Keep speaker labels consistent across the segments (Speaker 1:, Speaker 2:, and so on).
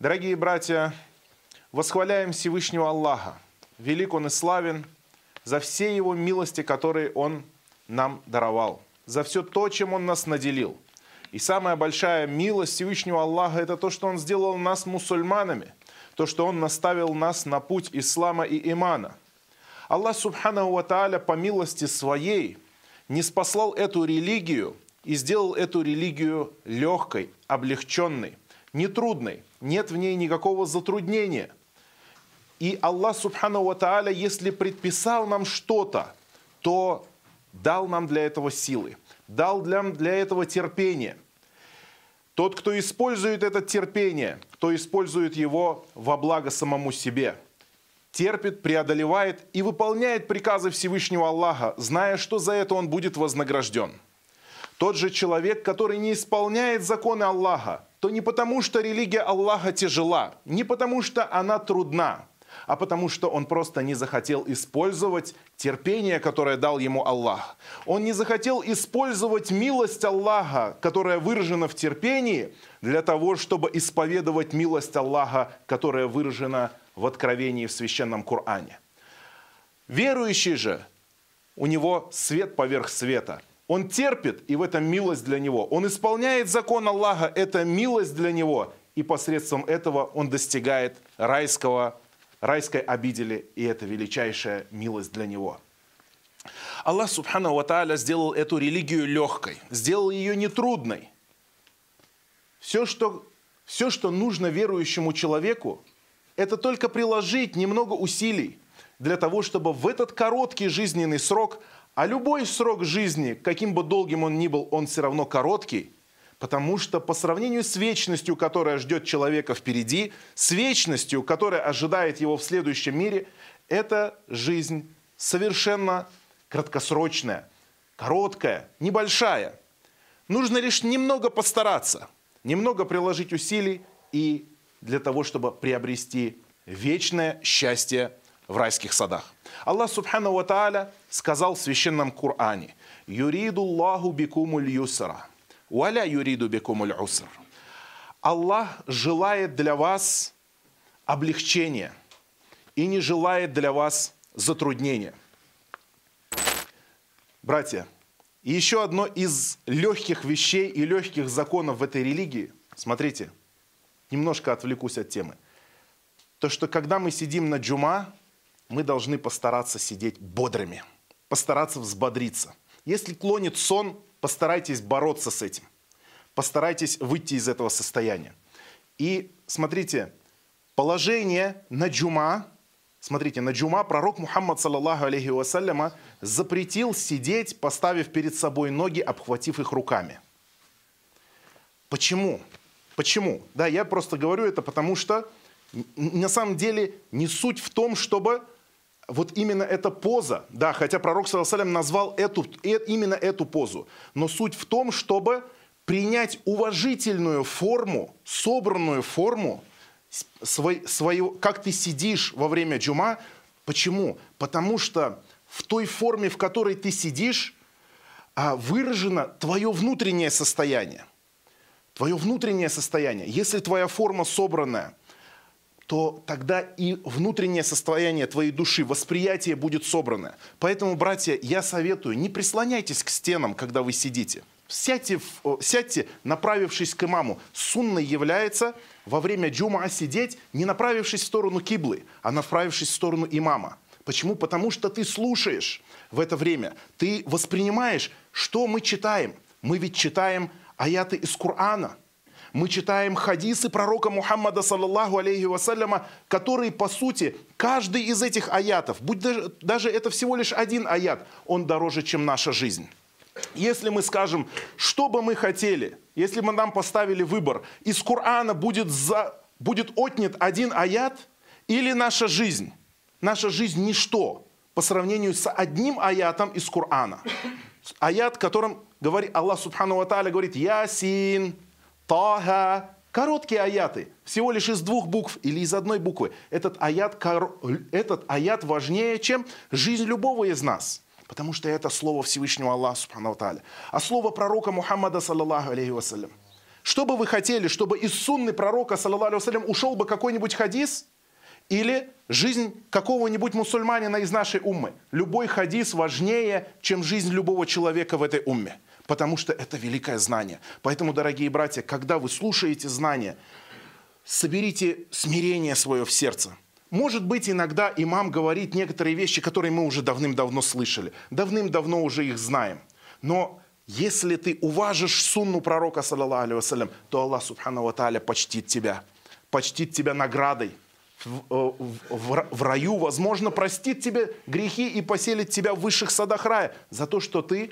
Speaker 1: Дорогие братья, восхваляем Всевышнего Аллаха. Велик Он и славен за все Его милости, которые Он нам даровал, за все то, чем Он нас наделил. И самая большая милость Всевышнего Аллаха – это то, что Он сделал нас мусульманами, то, что Он наставил нас на путь ислама и имана. Аллах Субханаху Ва Тааля по милости Своей не спаслал эту религию и сделал эту религию легкой, облегченной, нетрудной. Нет в ней никакого затруднения. И Аллах Субхану Ва Тааля, если предписал нам что-то, то дал нам для этого силы, дал нам для этого терпение. Тот, кто использует это терпение, кто использует его во благо самому себе, терпит, преодолевает и выполняет приказы Всевышнего Аллаха, зная, что за это он будет вознагражден. Тот же человек, который не исполняет законы Аллаха, то не потому, что религия Аллаха тяжела, не потому, что она трудна, а потому что он просто не захотел использовать терпение, которое дал ему Аллах. Он не захотел использовать милость Аллаха, которая выражена в терпении, для того, чтобы исповедовать милость Аллаха, которая выражена в откровении в священном Коране. Верующий же, у него свет поверх света. Он терпит, и в этом милость для него. Он исполняет закон Аллаха, это милость для него. И посредством этого он достигает райского райской обидели, и это величайшая милость для него. Аллах Субхану Ва сделал эту религию легкой, сделал ее нетрудной. Все что, все, что нужно верующему человеку, это только приложить немного усилий для того, чтобы в этот короткий жизненный срок, а любой срок жизни, каким бы долгим он ни был, он все равно короткий – Потому что по сравнению с вечностью, которая ждет человека впереди, с вечностью, которая ожидает его в следующем мире, эта жизнь совершенно краткосрочная, короткая, небольшая. Нужно лишь немного постараться, немного приложить усилий и для того, чтобы приобрести вечное счастье в райских садах. Аллах Субхану Ва Тааля сказал в священном Коране «Юриду Аллаху бикумуль юсра» Уаля юриду бекумуль уср. Аллах желает для вас облегчения и не желает для вас затруднения. Братья, еще одно из легких вещей и легких законов в этой религии, смотрите, немножко отвлекусь от темы, то, что когда мы сидим на джума, мы должны постараться сидеть бодрыми, постараться взбодриться. Если клонит сон, постарайтесь бороться с этим. Постарайтесь выйти из этого состояния. И смотрите, положение на джума, смотрите, на джума пророк Мухаммад, саллаллаху алейхи вассаляма, запретил сидеть, поставив перед собой ноги, обхватив их руками. Почему? Почему? Да, я просто говорю это, потому что на самом деле не суть в том, чтобы вот именно эта поза, да, хотя пророк, саллаллаху назвал эту, э, именно эту позу, но суть в том, чтобы принять уважительную форму, собранную форму, свой, свою, как ты сидишь во время джума. Почему? Потому что в той форме, в которой ты сидишь, а, выражено твое внутреннее состояние. Твое внутреннее состояние. Если твоя форма собранная – то тогда и внутреннее состояние твоей души, восприятие будет собрано. Поэтому, братья, я советую, не прислоняйтесь к стенам, когда вы сидите. Сядьте, сядьте направившись к имаму. Сунной является во время джума сидеть, не направившись в сторону киблы, а направившись в сторону имама. Почему? Потому что ты слушаешь в это время, ты воспринимаешь, что мы читаем. Мы ведь читаем аяты из Корана – мы читаем хадисы пророка Мухаммада, саллаллаху алейхи вассаляма, которые, по сути, каждый из этих аятов, будь даже, даже это всего лишь один аят, он дороже, чем наша жизнь. Если мы скажем, что бы мы хотели, если бы нам поставили выбор, из Корана будет, за, будет отнят один аят или наша жизнь, наша жизнь ничто по сравнению с одним аятом из Корана. Аят, которым говорит Аллах Субхану Ва говорит «Ясин», Тага. Короткие аяты, всего лишь из двух букв или из одной буквы. Этот аят, этот аят важнее, чем жизнь любого из нас. Потому что это слово Всевышнего Аллаха, Субхану Тааля. А слово пророка Мухаммада, саллаллаху алейхи вассалям. Что бы вы хотели, чтобы из сунны пророка, саллаллаху алейhi ушел бы какой-нибудь хадис? Или жизнь какого-нибудь мусульманина из нашей уммы? Любой хадис важнее, чем жизнь любого человека в этой умме. Потому что это великое знание. Поэтому, дорогие братья, когда вы слушаете знания, соберите смирение свое в сердце. Может быть, иногда имам говорит некоторые вещи, которые мы уже давным-давно слышали. Давным-давно уже их знаем. Но если ты уважишь сунну пророка, алейhi то Аллах, субхану ва тааля, почтит тебя. Почтит тебя наградой. Э, в, в, в раю, возможно, простит тебе грехи и поселит тебя в высших садах рая за то, что ты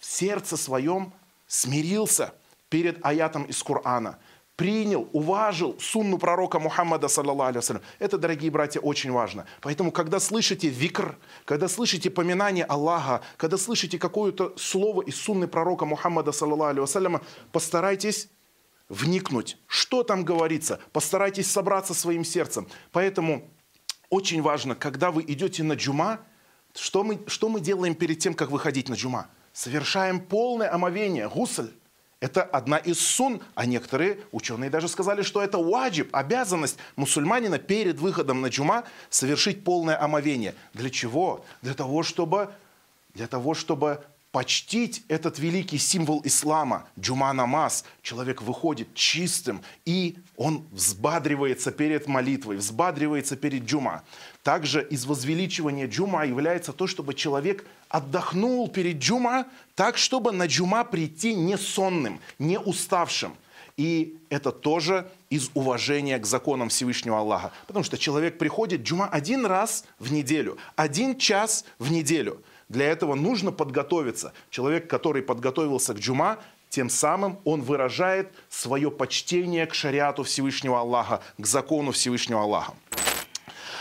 Speaker 1: в сердце своем смирился перед аятом из Корана – принял, уважил сунну пророка Мухаммада, саллаллаху Это, дорогие братья, очень важно. Поэтому, когда слышите викр, когда слышите поминание Аллаха, когда слышите какое-то слово из сунны пророка Мухаммада, саллаллаху постарайтесь вникнуть, что там говорится, постарайтесь собраться своим сердцем. Поэтому очень важно, когда вы идете на джума, что мы, что мы делаем перед тем, как выходить на джума? Совершаем полное омовение, гусль. Это одна из сун, а некоторые ученые даже сказали, что это ваджиб, обязанность мусульманина перед выходом на джума совершить полное омовение. Для чего? Для того, чтобы, для того, чтобы почтить этот великий символ ислама, джума намаз, человек выходит чистым, и он взбадривается перед молитвой, взбадривается перед джума. Также из возвеличивания джума является то, чтобы человек отдохнул перед джума, так, чтобы на джума прийти не сонным, не уставшим. И это тоже из уважения к законам Всевышнего Аллаха. Потому что человек приходит джума один раз в неделю, один час в неделю – для этого нужно подготовиться. Человек, который подготовился к джума, тем самым он выражает свое почтение к шариату Всевышнего Аллаха, к закону Всевышнего Аллаха.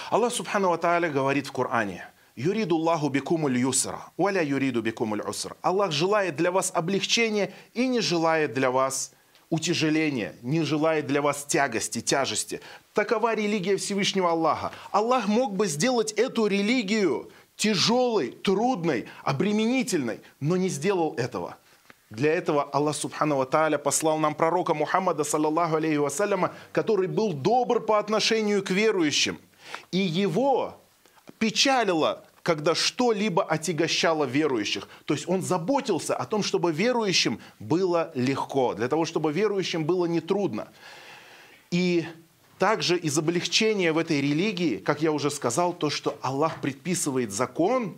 Speaker 1: Аллах Субхану Ва говорит в Коране, Юриду Аллаху бикумуль юсра, валя юриду бикумуль усра. Аллах желает для вас облегчения и не желает для вас утяжеления, не желает для вас тягости, тяжести. Такова религия Всевышнего Аллаха. Аллах мог бы сделать эту религию тяжелой, трудной, обременительной, но не сделал этого. Для этого Аллах Субхану Тааля послал нам пророка Мухаммада, саллаллаху алейхи вассаляма, который был добр по отношению к верующим. И его печалило, когда что-либо отягощало верующих. То есть он заботился о том, чтобы верующим было легко, для того, чтобы верующим было нетрудно. И также из облегчения в этой религии, как я уже сказал, то, что Аллах предписывает закон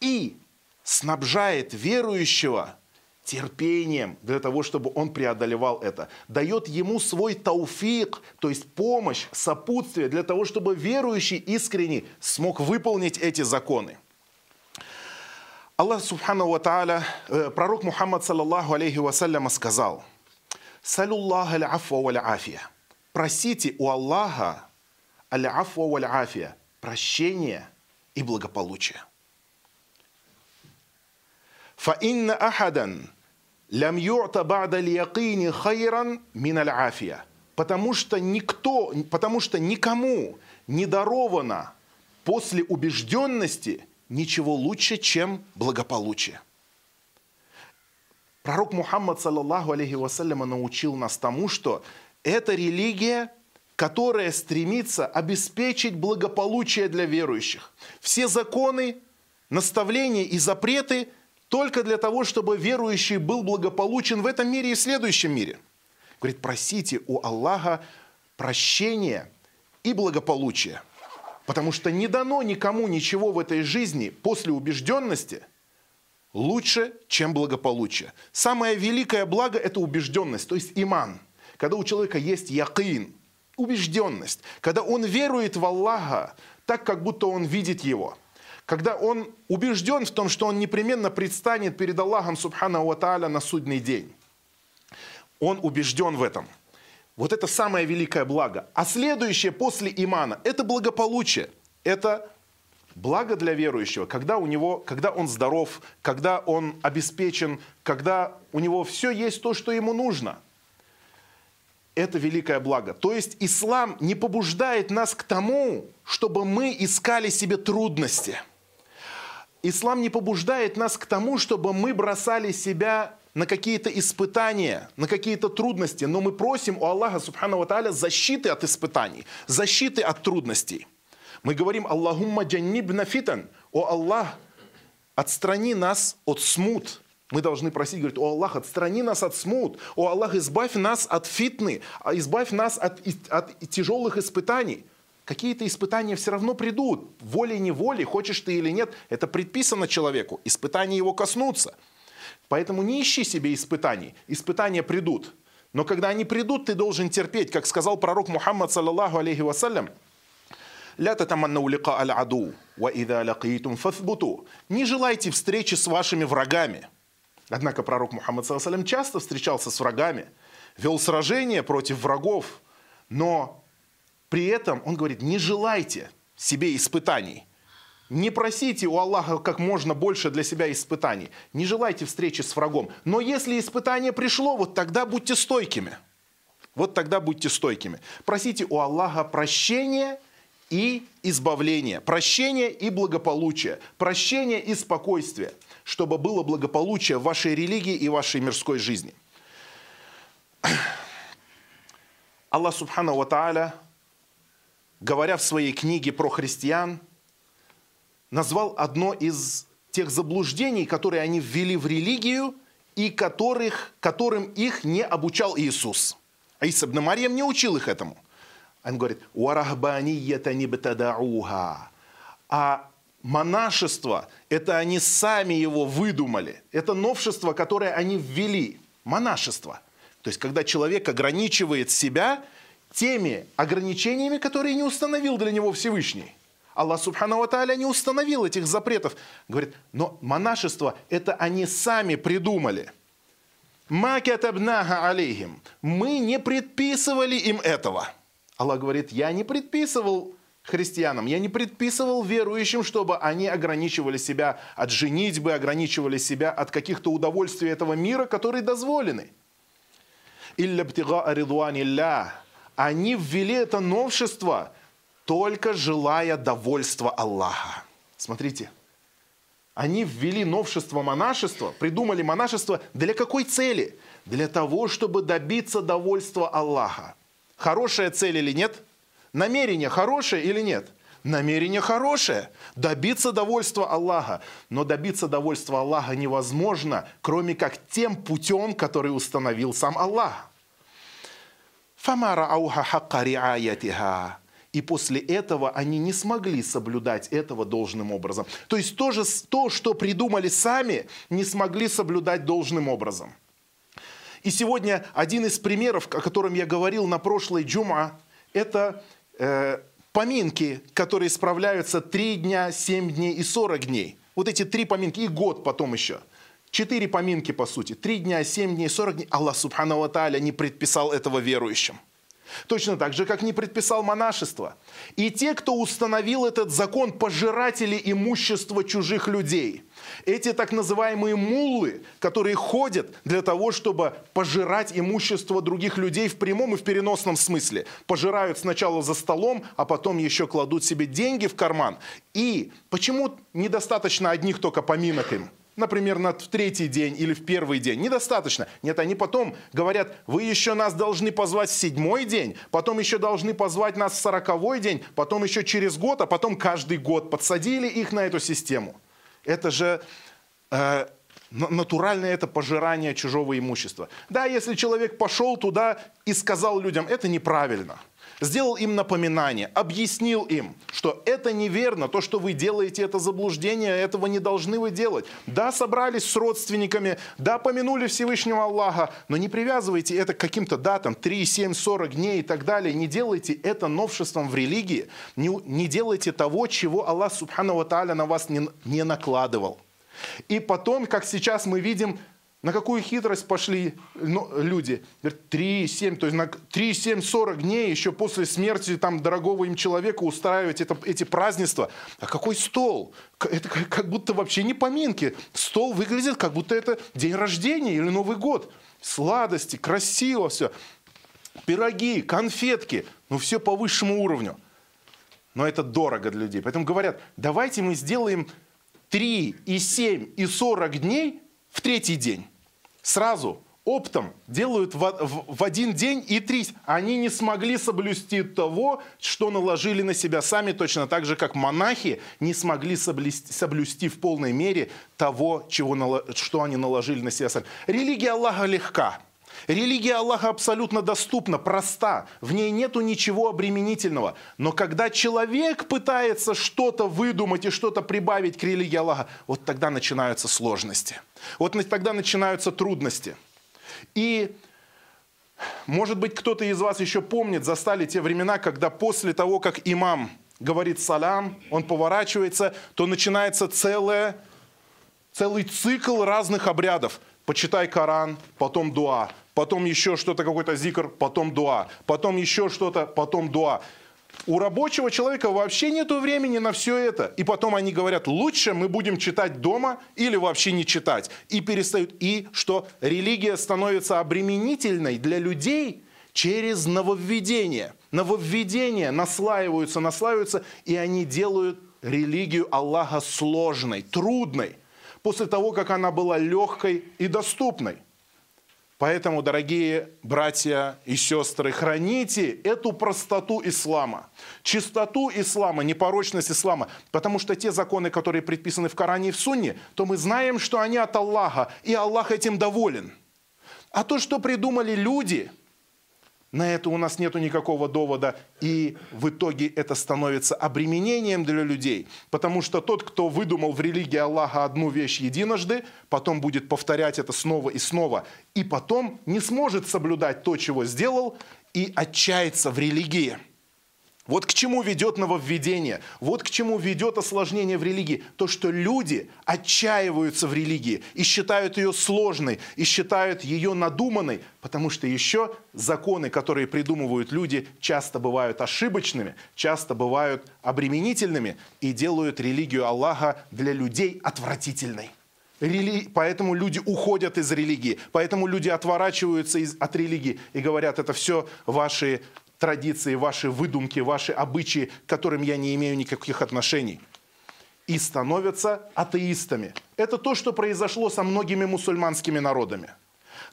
Speaker 1: и снабжает верующего терпением для того, чтобы он преодолевал это. Дает ему свой тауфик, то есть помощь, сопутствие для того, чтобы верующий искренне смог выполнить эти законы. Аллах Субхану Ва Тааля, э, пророк Мухаммад, саллаллаху алейхи вассаляма, сказал, «Салюллах аль-афва валь-афия» Просите у Аллаха аль-афва валь-афия, прощение и благополучие. فإن أحدا لم يعط بعد اليقين خيرا من العافية. Потому что никто, потому что никому не даровано после убежденности ничего лучше, чем благополучие. Пророк Мухаммад, саллаллаху алейхи вассаляма, научил нас тому, что это религия, которая стремится обеспечить благополучие для верующих. Все законы, наставления и запреты только для того, чтобы верующий был благополучен в этом мире и следующем мире. Говорит, просите у Аллаха прощения и благополучия. Потому что не дано никому ничего в этой жизни после убежденности лучше, чем благополучие. Самое великое благо – это убежденность, то есть иман – когда у человека есть якин, убежденность, когда он верует в Аллаха так, как будто он видит его, когда он убежден в том, что он непременно предстанет перед Аллахом Субхану Ва Тааля на судный день. Он убежден в этом. Вот это самое великое благо. А следующее после имана – это благополучие. Это благо для верующего, когда у него, когда он здоров, когда он обеспечен, когда у него все есть то, что ему нужно – это великое благо. То есть ислам не побуждает нас к тому, чтобы мы искали себе трудности. Ислам не побуждает нас к тому, чтобы мы бросали себя на какие-то испытания, на какие-то трудности, но мы просим у Аллаха Субхану Тааля защиты от испытаний, защиты от трудностей. Мы говорим «Аллахумма джаннибна фитан», «О Аллах, отстрани нас от смут». Мы должны просить, говорить, «О Аллах, отстрани нас от смут», «О Аллах, избавь нас от фитны», «Избавь нас от, от тяжелых испытаний». Какие-то испытания все равно придут, волей-неволей, хочешь ты или нет, это предписано человеку, испытания его коснутся – Поэтому не ищи себе испытаний. Испытания придут. Но когда они придут, ты должен терпеть. Как сказал пророк Мухаммад, саллаллаху алейхи вассалям, «Ля татаманнау лика аль аду, ва ида лакитум фаthбуту». Не желайте встречи с вашими врагами. Однако пророк Мухаммад, саллаллаху часто встречался с врагами, вел сражения против врагов, но при этом он говорит, не желайте себе испытаний – не просите у Аллаха как можно больше для себя испытаний. Не желайте встречи с врагом. Но если испытание пришло, вот тогда будьте стойкими. Вот тогда будьте стойкими. Просите у Аллаха прощения и избавления. Прощения и благополучия. Прощения и спокойствия. Чтобы было благополучие в вашей религии и вашей мирской жизни. Аллах Субхану Ва Тааля, говоря в своей книге про христиан – назвал одно из тех заблуждений, которые они ввели в религию и которых, которым их не обучал Иисус. А Иса ибн Марьям не учил их этому. Он говорит, «Варахбанията не А монашество, это они сами его выдумали. Это новшество, которое они ввели. Монашество. То есть, когда человек ограничивает себя теми ограничениями, которые не установил для него Всевышний. Аллах Субхану Тааля не установил этих запретов. Говорит, но монашество это они сами придумали. Макятабнаха алейхим. Мы не предписывали им этого. Аллах говорит, я не предписывал христианам, я не предписывал верующим, чтобы они ограничивали себя от женитьбы, ограничивали себя от каких-то удовольствий этого мира, которые дозволены. Илля Они ввели это новшество – только желая довольства Аллаха. Смотрите, они ввели новшество монашества, придумали монашество для какой цели? Для того, чтобы добиться довольства Аллаха. Хорошая цель или нет? Намерение хорошее или нет? Намерение хорошее. Добиться довольства Аллаха. Но добиться довольства Аллаха невозможно, кроме как тем путем, который установил сам Аллах. Фамара ауха хакка риаятиха. И после этого они не смогли соблюдать этого должным образом. То есть то, же, то, что придумали сами, не смогли соблюдать должным образом. И сегодня один из примеров, о котором я говорил на прошлой джума, это э, поминки, которые справляются 3 дня, 7 дней и 40 дней. Вот эти три поминки и год потом еще. Четыре поминки, по сути. Три дня, семь дней, сорок дней. Аллах, субхану ва не предписал этого верующим. Точно так же, как не предписал монашество. И те, кто установил этот закон, пожиратели имущества чужих людей. Эти так называемые муллы, которые ходят для того, чтобы пожирать имущество других людей в прямом и в переносном смысле. Пожирают сначала за столом, а потом еще кладут себе деньги в карман. И почему недостаточно одних только поминок им? Например, на, третий день или в первый день. Недостаточно. Нет, они потом говорят, вы еще нас должны позвать в седьмой день, потом еще должны позвать нас в сороковой день, потом еще через год, а потом каждый год. Подсадили их на эту систему. Это же э, натуральное это пожирание чужого имущества. Да, если человек пошел туда и сказал людям, это неправильно – сделал им напоминание, объяснил им, что это неверно, то, что вы делаете, это заблуждение, этого не должны вы делать. Да, собрались с родственниками, да, помянули Всевышнего Аллаха, но не привязывайте это к каким-то датам, 3, 7, 40 дней и так далее. Не делайте это новшеством в религии, не, не делайте того, чего Аллах Субхану Ва на вас не, не накладывал. И потом, как сейчас мы видим, на какую хитрость пошли ну, люди? Говорят, 3, 7, то есть на 3, 7, 40 дней еще после смерти там дорогого им человека устраивать это, эти празднества. А какой стол? Это как будто вообще не поминки. Стол выглядит, как будто это день рождения или Новый год. Сладости, красиво все. Пироги, конфетки. Ну, все по высшему уровню. Но это дорого для людей. Поэтому говорят, давайте мы сделаем 3 и 7 и 40 дней в третий день. Сразу оптом делают в, в, в один день и три. Они не смогли соблюсти того, что наложили на себя сами, точно так же, как монахи не смогли соблюсти, соблюсти в полной мере того, чего, что они наложили на себя сами. Религия Аллаха легка. Религия Аллаха абсолютно доступна, проста, в ней нету ничего обременительного. Но когда человек пытается что-то выдумать и что-то прибавить к религии Аллаха, вот тогда начинаются сложности. Вот тогда начинаются трудности. И может быть, кто-то из вас еще помнит, застали те времена, когда после того, как имам говорит салям, он поворачивается, то начинается целое, целый цикл разных обрядов. Почитай Коран, потом дуа, потом еще что-то, какой-то зикр, потом дуа, потом еще что-то, потом дуа. У рабочего человека вообще нет времени на все это. И потом они говорят, лучше мы будем читать дома или вообще не читать. И перестают. И что религия становится обременительной для людей через нововведение. Нововведения наслаиваются, наслаиваются, и они делают религию Аллаха сложной, трудной, после того, как она была легкой и доступной. Поэтому, дорогие братья и сестры, храните эту простоту ислама, чистоту ислама, непорочность ислама. Потому что те законы, которые предписаны в Коране и в Сунне, то мы знаем, что они от Аллаха, и Аллах этим доволен. А то, что придумали люди – на это у нас нет никакого довода, и в итоге это становится обременением для людей, потому что тот, кто выдумал в религии Аллаха одну вещь единожды, потом будет повторять это снова и снова, и потом не сможет соблюдать то, чего сделал, и отчается в религии – вот к чему ведет нововведение, вот к чему ведет осложнение в религии. То, что люди отчаиваются в религии и считают ее сложной, и считают ее надуманной, потому что еще законы, которые придумывают люди, часто бывают ошибочными, часто бывают обременительными и делают религию Аллаха для людей отвратительной. Рели... Поэтому люди уходят из религии, поэтому люди отворачиваются из... от религии и говорят, это все ваши традиции, ваши выдумки, ваши обычаи, к которым я не имею никаких отношений. И становятся атеистами. Это то, что произошло со многими мусульманскими народами –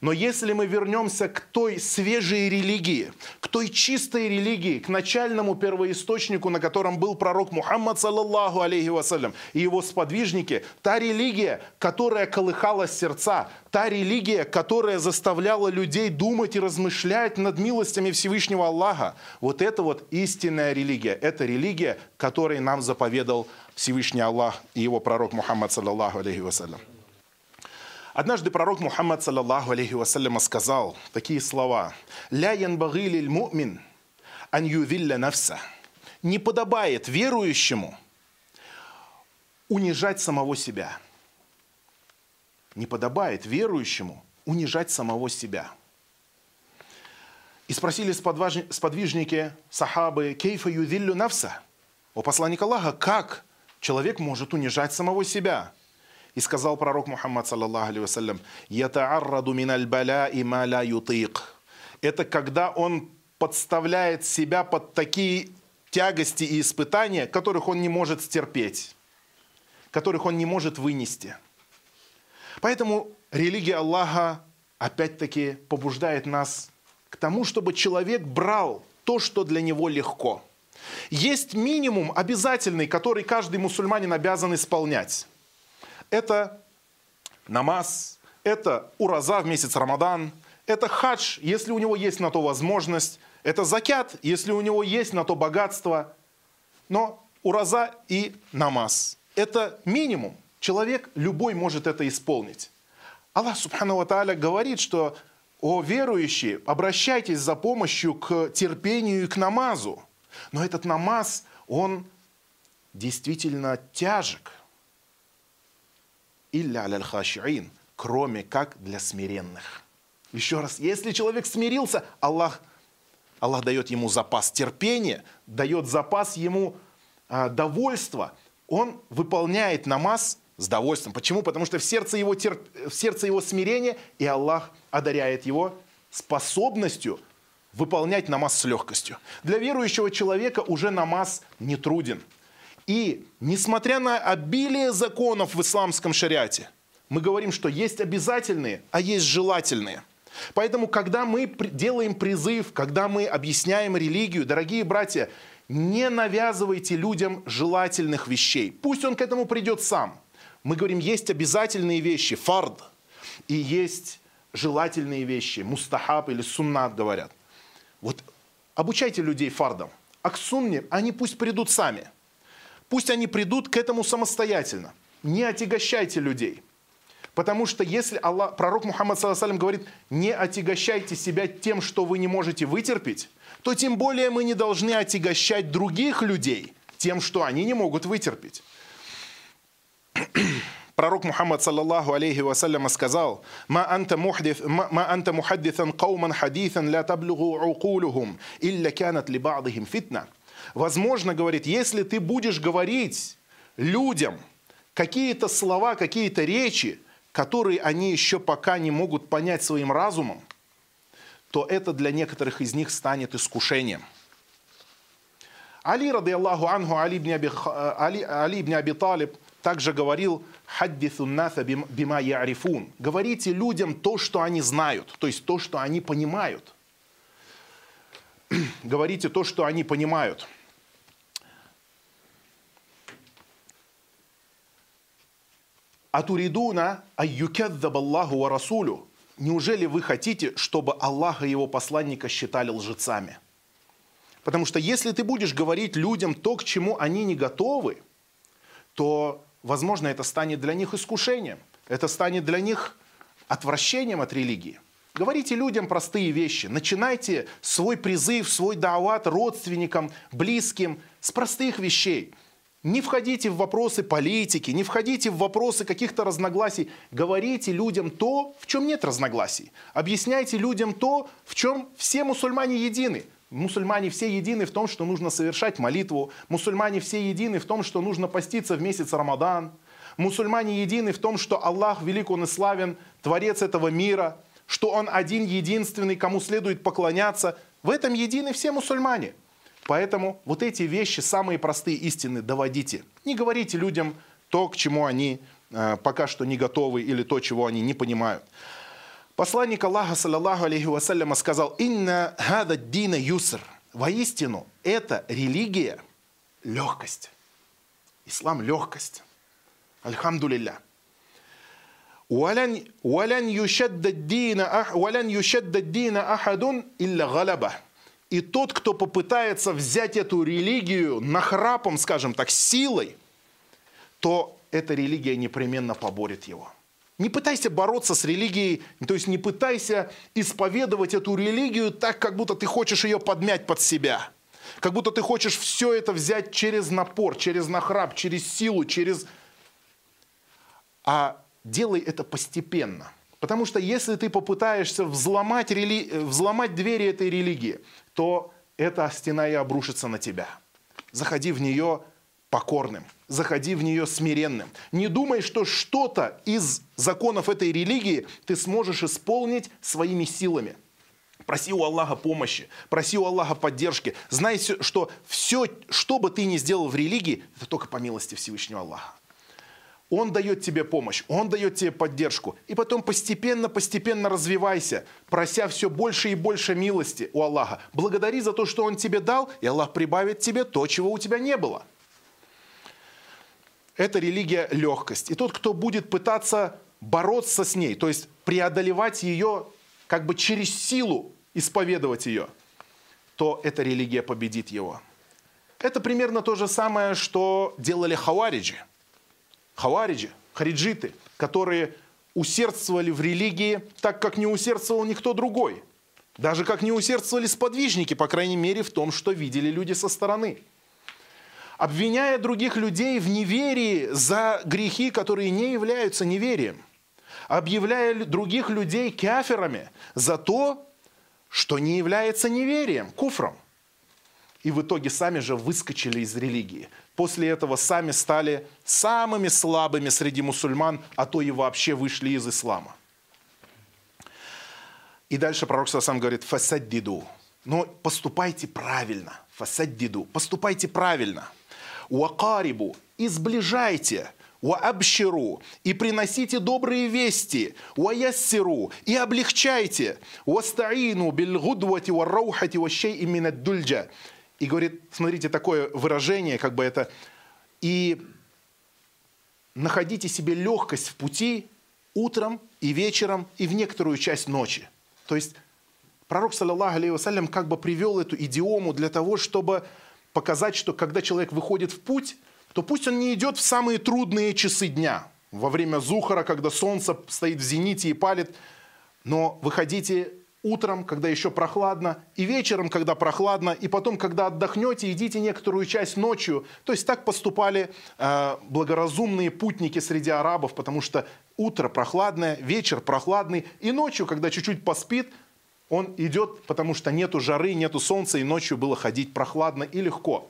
Speaker 1: но если мы вернемся к той свежей религии, к той чистой религии, к начальному первоисточнику, на котором был пророк Мухаммад, саллаллаху алейхи вассалям, и его сподвижники, та религия, которая колыхала сердца, та религия, которая заставляла людей думать и размышлять над милостями Всевышнего Аллаха, вот это вот истинная религия. Это религия, которой нам заповедал Всевышний Аллах и его пророк Мухаммад, саллаллаху алейхи вассалям. Однажды пророк Мухаммад, саллаллаху алейхи вассаляма, сказал такие слова. «Ля янбаги лиль му'мин ан ювилля нафса». Не подобает верующему унижать самого себя. Не подобает верующему унижать самого себя. И спросили сподвижники сахабы, кейфа ювиллю нафса? О посланник Аллаха, как человек может унижать самого себя? И сказал пророк Мухаммад, саллаллаху алейhi вассалям, «Ятаарраду миналь баля и ла ютик». Это когда он подставляет себя под такие тягости и испытания, которых он не может стерпеть, которых он не может вынести. Поэтому религия Аллаха опять-таки побуждает нас к тому, чтобы человек брал то, что для него легко. Есть минимум обязательный, который каждый мусульманин обязан исполнять это намаз, это ураза в месяц Рамадан, это хадж, если у него есть на то возможность, это закят, если у него есть на то богатство. Но ураза и намаз – это минимум. Человек любой может это исполнить. Аллах Субхану Ва говорит, что о верующие, обращайтесь за помощью к терпению и к намазу. Но этот намаз, он действительно тяжек – илля аляль хашиин, кроме как для смиренных. Еще раз, если человек смирился, Аллах, Аллах дает ему запас терпения, дает запас ему а, довольства. Он выполняет намаз с довольством. Почему? Потому что в сердце его, терп... в сердце его смирение, и Аллах одаряет его способностью выполнять намаз с легкостью. Для верующего человека уже намаз не труден. И несмотря на обилие законов в исламском шариате, Мы говорим, что есть обязательные, а есть желательные. Поэтому, когда мы делаем призыв, когда мы объясняем религию, дорогие братья, не навязывайте людям желательных вещей. Пусть он к этому придет сам. Мы говорим, есть обязательные вещи, фард, и есть желательные вещи, мустахаб или суннат говорят. Вот обучайте людей фардам. А к сунне они пусть придут сами. Пусть они придут к этому самостоятельно. Не отягощайте людей. Потому что если Аллах, пророк Мухаммад саллаху говорит, не отягощайте себя тем, что вы не можете вытерпеть, то тем более мы не должны отягощать других людей тем, что они не могут вытерпеть. Пророк Мухаммад, саллаллаху алейхи вассаляма, сказал, «Ма анта мухаддитhan кауман хадитhan ля таблюгу укулюхум, илля кянат ли ба'дыхим фитна». Возможно, говорит, если ты будешь говорить людям какие-то слова, какие-то речи, которые они еще пока не могут понять своим разумом, то это для некоторых из них станет искушением. Али, рады Аллаху ибн Аби, Али, ибн Аби Талиб также говорил, «Хаддиту наса бима ярифун». Говорите людям то, что они знают, то есть то, что они понимают. Говорите то, что они понимают. Атуридуна Аллаху ва Расулю. Неужели вы хотите, чтобы Аллаха и его посланника считали лжецами? Потому что если ты будешь говорить людям то, к чему они не готовы, то, возможно, это станет для них искушением. Это станет для них отвращением от религии. Говорите людям простые вещи. Начинайте свой призыв, свой даават родственникам, близким с простых вещей – не входите в вопросы политики, не входите в вопросы каких-то разногласий. Говорите людям то, в чем нет разногласий. Объясняйте людям то, в чем все мусульмане едины. Мусульмане все едины в том, что нужно совершать молитву. Мусульмане все едины в том, что нужно поститься в месяц Рамадан. Мусульмане едины в том, что Аллах велик, Он и славен, Творец этого мира, что Он один единственный, кому следует поклоняться. В этом едины все мусульмане. Поэтому вот эти вещи, самые простые истины, доводите. Не говорите людям то, к чему они э, пока что не готовы или то, чего они не понимают. Посланник Аллаха, саллаллаху алейхи вассаляма, сказал, «Инна хада дина юср». Воистину, это религия – легкость. Ислам – легкость. Альхамдулилля. «Валян юшадда дина ахадун илля галаба». И тот, кто попытается взять эту религию нахрапом, скажем так, силой, то эта религия непременно поборет его. Не пытайся бороться с религией, то есть не пытайся исповедовать эту религию так, как будто ты хочешь ее подмять под себя. Как будто ты хочешь все это взять через напор, через нахрап, через силу, через... А делай это постепенно – Потому что если ты попытаешься взломать, рели... взломать двери этой религии, то эта стена и обрушится на тебя. Заходи в нее покорным, заходи в нее смиренным. Не думай, что что-то из законов этой религии ты сможешь исполнить своими силами. Проси у Аллаха помощи, проси у Аллаха поддержки. Знай, что все, что бы ты ни сделал в религии, это только по милости Всевышнего Аллаха. Он дает тебе помощь, Он дает тебе поддержку. И потом постепенно-постепенно развивайся, прося все больше и больше милости у Аллаха. Благодари за то, что Он тебе дал, и Аллах прибавит тебе то, чего у тебя не было. Это религия легкость. И тот, кто будет пытаться бороться с ней, то есть преодолевать ее как бы через силу, исповедовать ее, то эта религия победит его. Это примерно то же самое, что делали хавариджи – хавариджи, хариджиты, которые усердствовали в религии так, как не усердствовал никто другой. Даже как не усердствовали сподвижники, по крайней мере, в том, что видели люди со стороны. Обвиняя других людей в неверии за грехи, которые не являются неверием. Объявляя других людей каферами за то, что не является неверием, куфром. И в итоге сами же выскочили из религии после этого сами стали самыми слабыми среди мусульман, а то и вообще вышли из ислама. И дальше пророк сам говорит, фасаддиду. Но поступайте правильно. Фасаддиду. Поступайте правильно. Уакарибу. И сближайте. Уабширу и приносите добрые вести, уаяссиру и облегчайте, уастаину бильгудвати варраухати ващей именно дульджа. И говорит, смотрите, такое выражение, как бы это, и находите себе легкость в пути утром и вечером и в некоторую часть ночи. То есть пророк, саллаллаху алейhi как бы привел эту идиому для того, чтобы показать, что когда человек выходит в путь, то пусть он не идет в самые трудные часы дня, во время зухара, когда солнце стоит в зените и палит, но выходите утром, когда еще прохладно, и вечером, когда прохладно, и потом, когда отдохнете, идите некоторую часть ночью. То есть так поступали э, благоразумные путники среди арабов, потому что утро прохладное, вечер прохладный, и ночью, когда чуть-чуть поспит, он идет, потому что нету жары, нету солнца, и ночью было ходить прохладно и легко.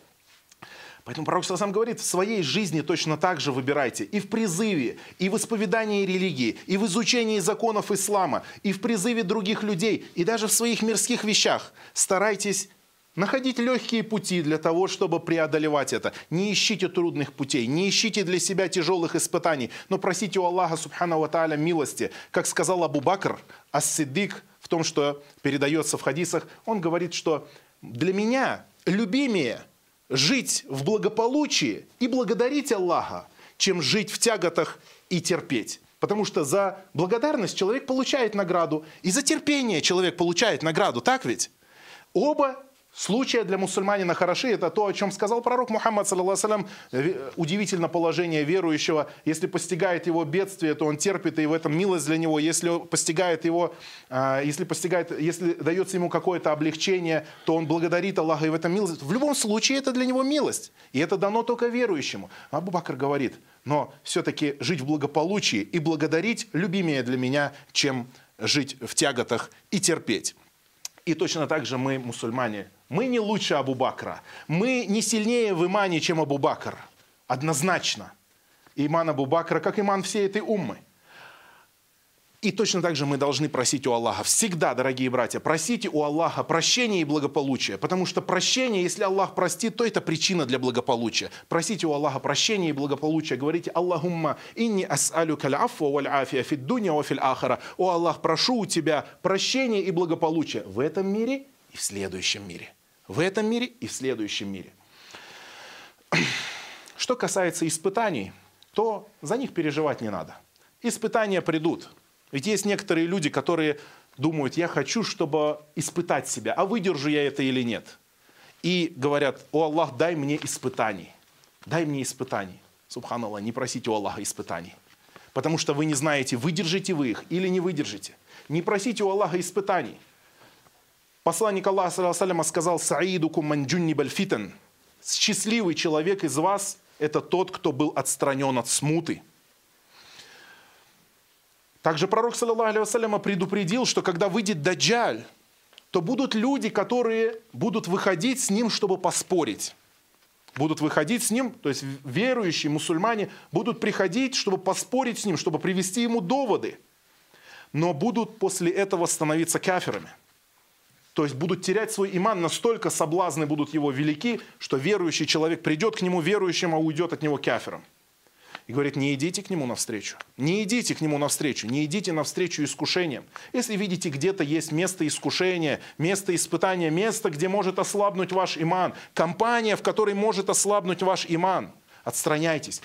Speaker 1: Поэтому пророк сам говорит, в своей жизни точно так же выбирайте. И в призыве, и в исповедании религии, и в изучении законов ислама, и в призыве других людей, и даже в своих мирских вещах. Старайтесь находить легкие пути для того, чтобы преодолевать это. Не ищите трудных путей, не ищите для себя тяжелых испытаний, но просите у Аллаха, субхану ва милости. Как сказал Абу Бакр, ас-Сиддик, в том, что передается в хадисах, он говорит, что для меня любимее – жить в благополучии и благодарить Аллаха, чем жить в тяготах и терпеть. Потому что за благодарность человек получает награду, и за терпение человек получает награду, так ведь? Оба случая для мусульманина хороши. Это то, о чем сказал пророк Мухаммад, саллаллаху удивительно положение верующего. Если постигает его бедствие, то он терпит, и в этом милость для него. Если постигает его, а, если постигает, если дается ему какое-то облегчение, то он благодарит Аллаха, и в этом милость. В любом случае, это для него милость. И это дано только верующему. Абу Бакр говорит, но все-таки жить в благополучии и благодарить любимее для меня, чем жить в тяготах и терпеть. И точно так же мы, мусульмане, мы не лучше Абу Бакра. Мы не сильнее в имане, чем Абу Бакр. Однозначно. Иман Абу Бакра, как иман всей этой уммы. И точно так же мы должны просить у Аллаха. Всегда, дорогие братья, просите у Аллаха прощения и благополучия. Потому что прощение, если Аллах простит, то это причина для благополучия. Просите у Аллаха прощения и благополучия. Говорите, Аллахумма, инни ас'алю каль афу валь афия фид дуня ахара. О Аллах, прошу у Тебя прощения и благополучия в этом мире и в следующем мире в этом мире и в следующем мире. Что касается испытаний, то за них переживать не надо. Испытания придут. Ведь есть некоторые люди, которые думают, я хочу, чтобы испытать себя, а выдержу я это или нет. И говорят, о Аллах, дай мне испытаний. Дай мне испытаний. Субханаллах, не просите у Аллаха испытаний. Потому что вы не знаете, выдержите вы их или не выдержите. Не просите у Аллаха испытаний. Посланник Аллаха саляма сказал «Саидуку манджунни бальфитан» Счастливый человек из вас – это тот, кто был отстранен от смуты. Также пророк, саллиллаху предупредил, что когда выйдет Даджаль, то будут люди, которые будут выходить с ним, чтобы поспорить. Будут выходить с ним, то есть верующие мусульмане будут приходить, чтобы поспорить с ним, чтобы привести ему доводы. Но будут после этого становиться каферами – то есть будут терять свой иман, настолько соблазны будут его велики, что верующий человек придет к нему верующим, а уйдет от него кафером. И говорит, не идите к нему навстречу. Не идите к нему навстречу. Не идите навстречу искушениям. Если видите, где-то есть место искушения, место испытания, место, где может ослабнуть ваш иман, компания, в которой может ослабнуть ваш иман, отстраняйтесь.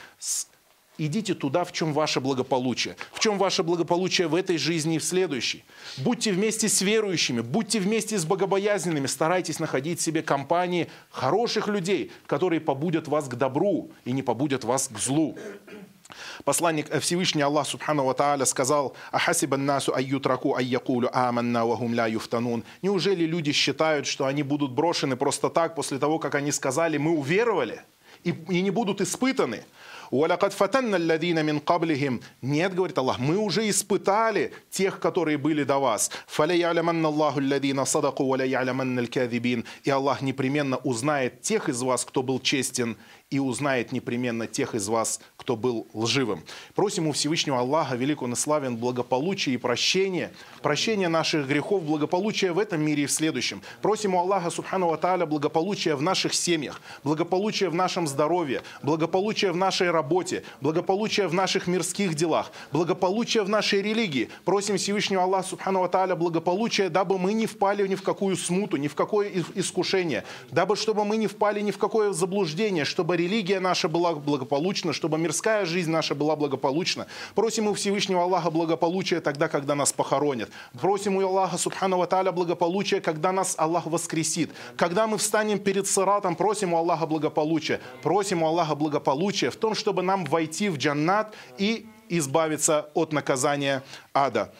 Speaker 1: Идите туда, в чем ваше благополучие. В чем ваше благополучие в этой жизни и в следующей. Будьте вместе с верующими, будьте вместе с богобоязненными. Старайтесь находить себе компании хороших людей, которые побудят вас к добру и не побудят вас к злу. Посланник э, Всевышний Аллах Субхану Ва Тааля сказал, «Ахасибан насу айютраку айякулю аманна вахум ля юфтанун». Неужели люди считают, что они будут брошены просто так, после того, как они сказали, мы уверовали, и, и не будут испытаны? «Валакад фатанна алладина мин каблихим». Нет, говорит Аллах, мы уже испытали тех, которые были до вас. «Фаля яляманна Аллаху алладина садаку, валя яляманна аль И Аллах непременно узнает тех из вас, кто был честен, и узнает непременно тех из вас, кто был лживым. Просим у Всевышнего Аллаха, велик и славен, благополучия и прощения, прощения наших грехов, благополучия в этом мире и в следующем. Просим у Аллаха, Субхану Тааля, благополучия в наших семьях, благополучия в нашем здоровье, благополучия в нашей работе, работе, благополучия в наших мирских делах, благополучия в нашей религии. Просим Всевышнего Аллаха Субхану Тааля благополучия, дабы мы не впали ни в какую смуту, ни в какое искушение, дабы чтобы мы не впали ни в какое заблуждение, чтобы религия наша была благополучна, чтобы мирская жизнь наша была благополучна. Просим у Всевышнего Аллаха благополучия тогда, когда нас похоронят. Просим у Аллаха Субхану Тааля благополучия, когда нас Аллах воскресит. Когда мы встанем перед Сиратом, просим у Аллаха благополучия. Просим у Аллаха благополучия в том, чтобы нам войти в джаннат и избавиться от наказания ада.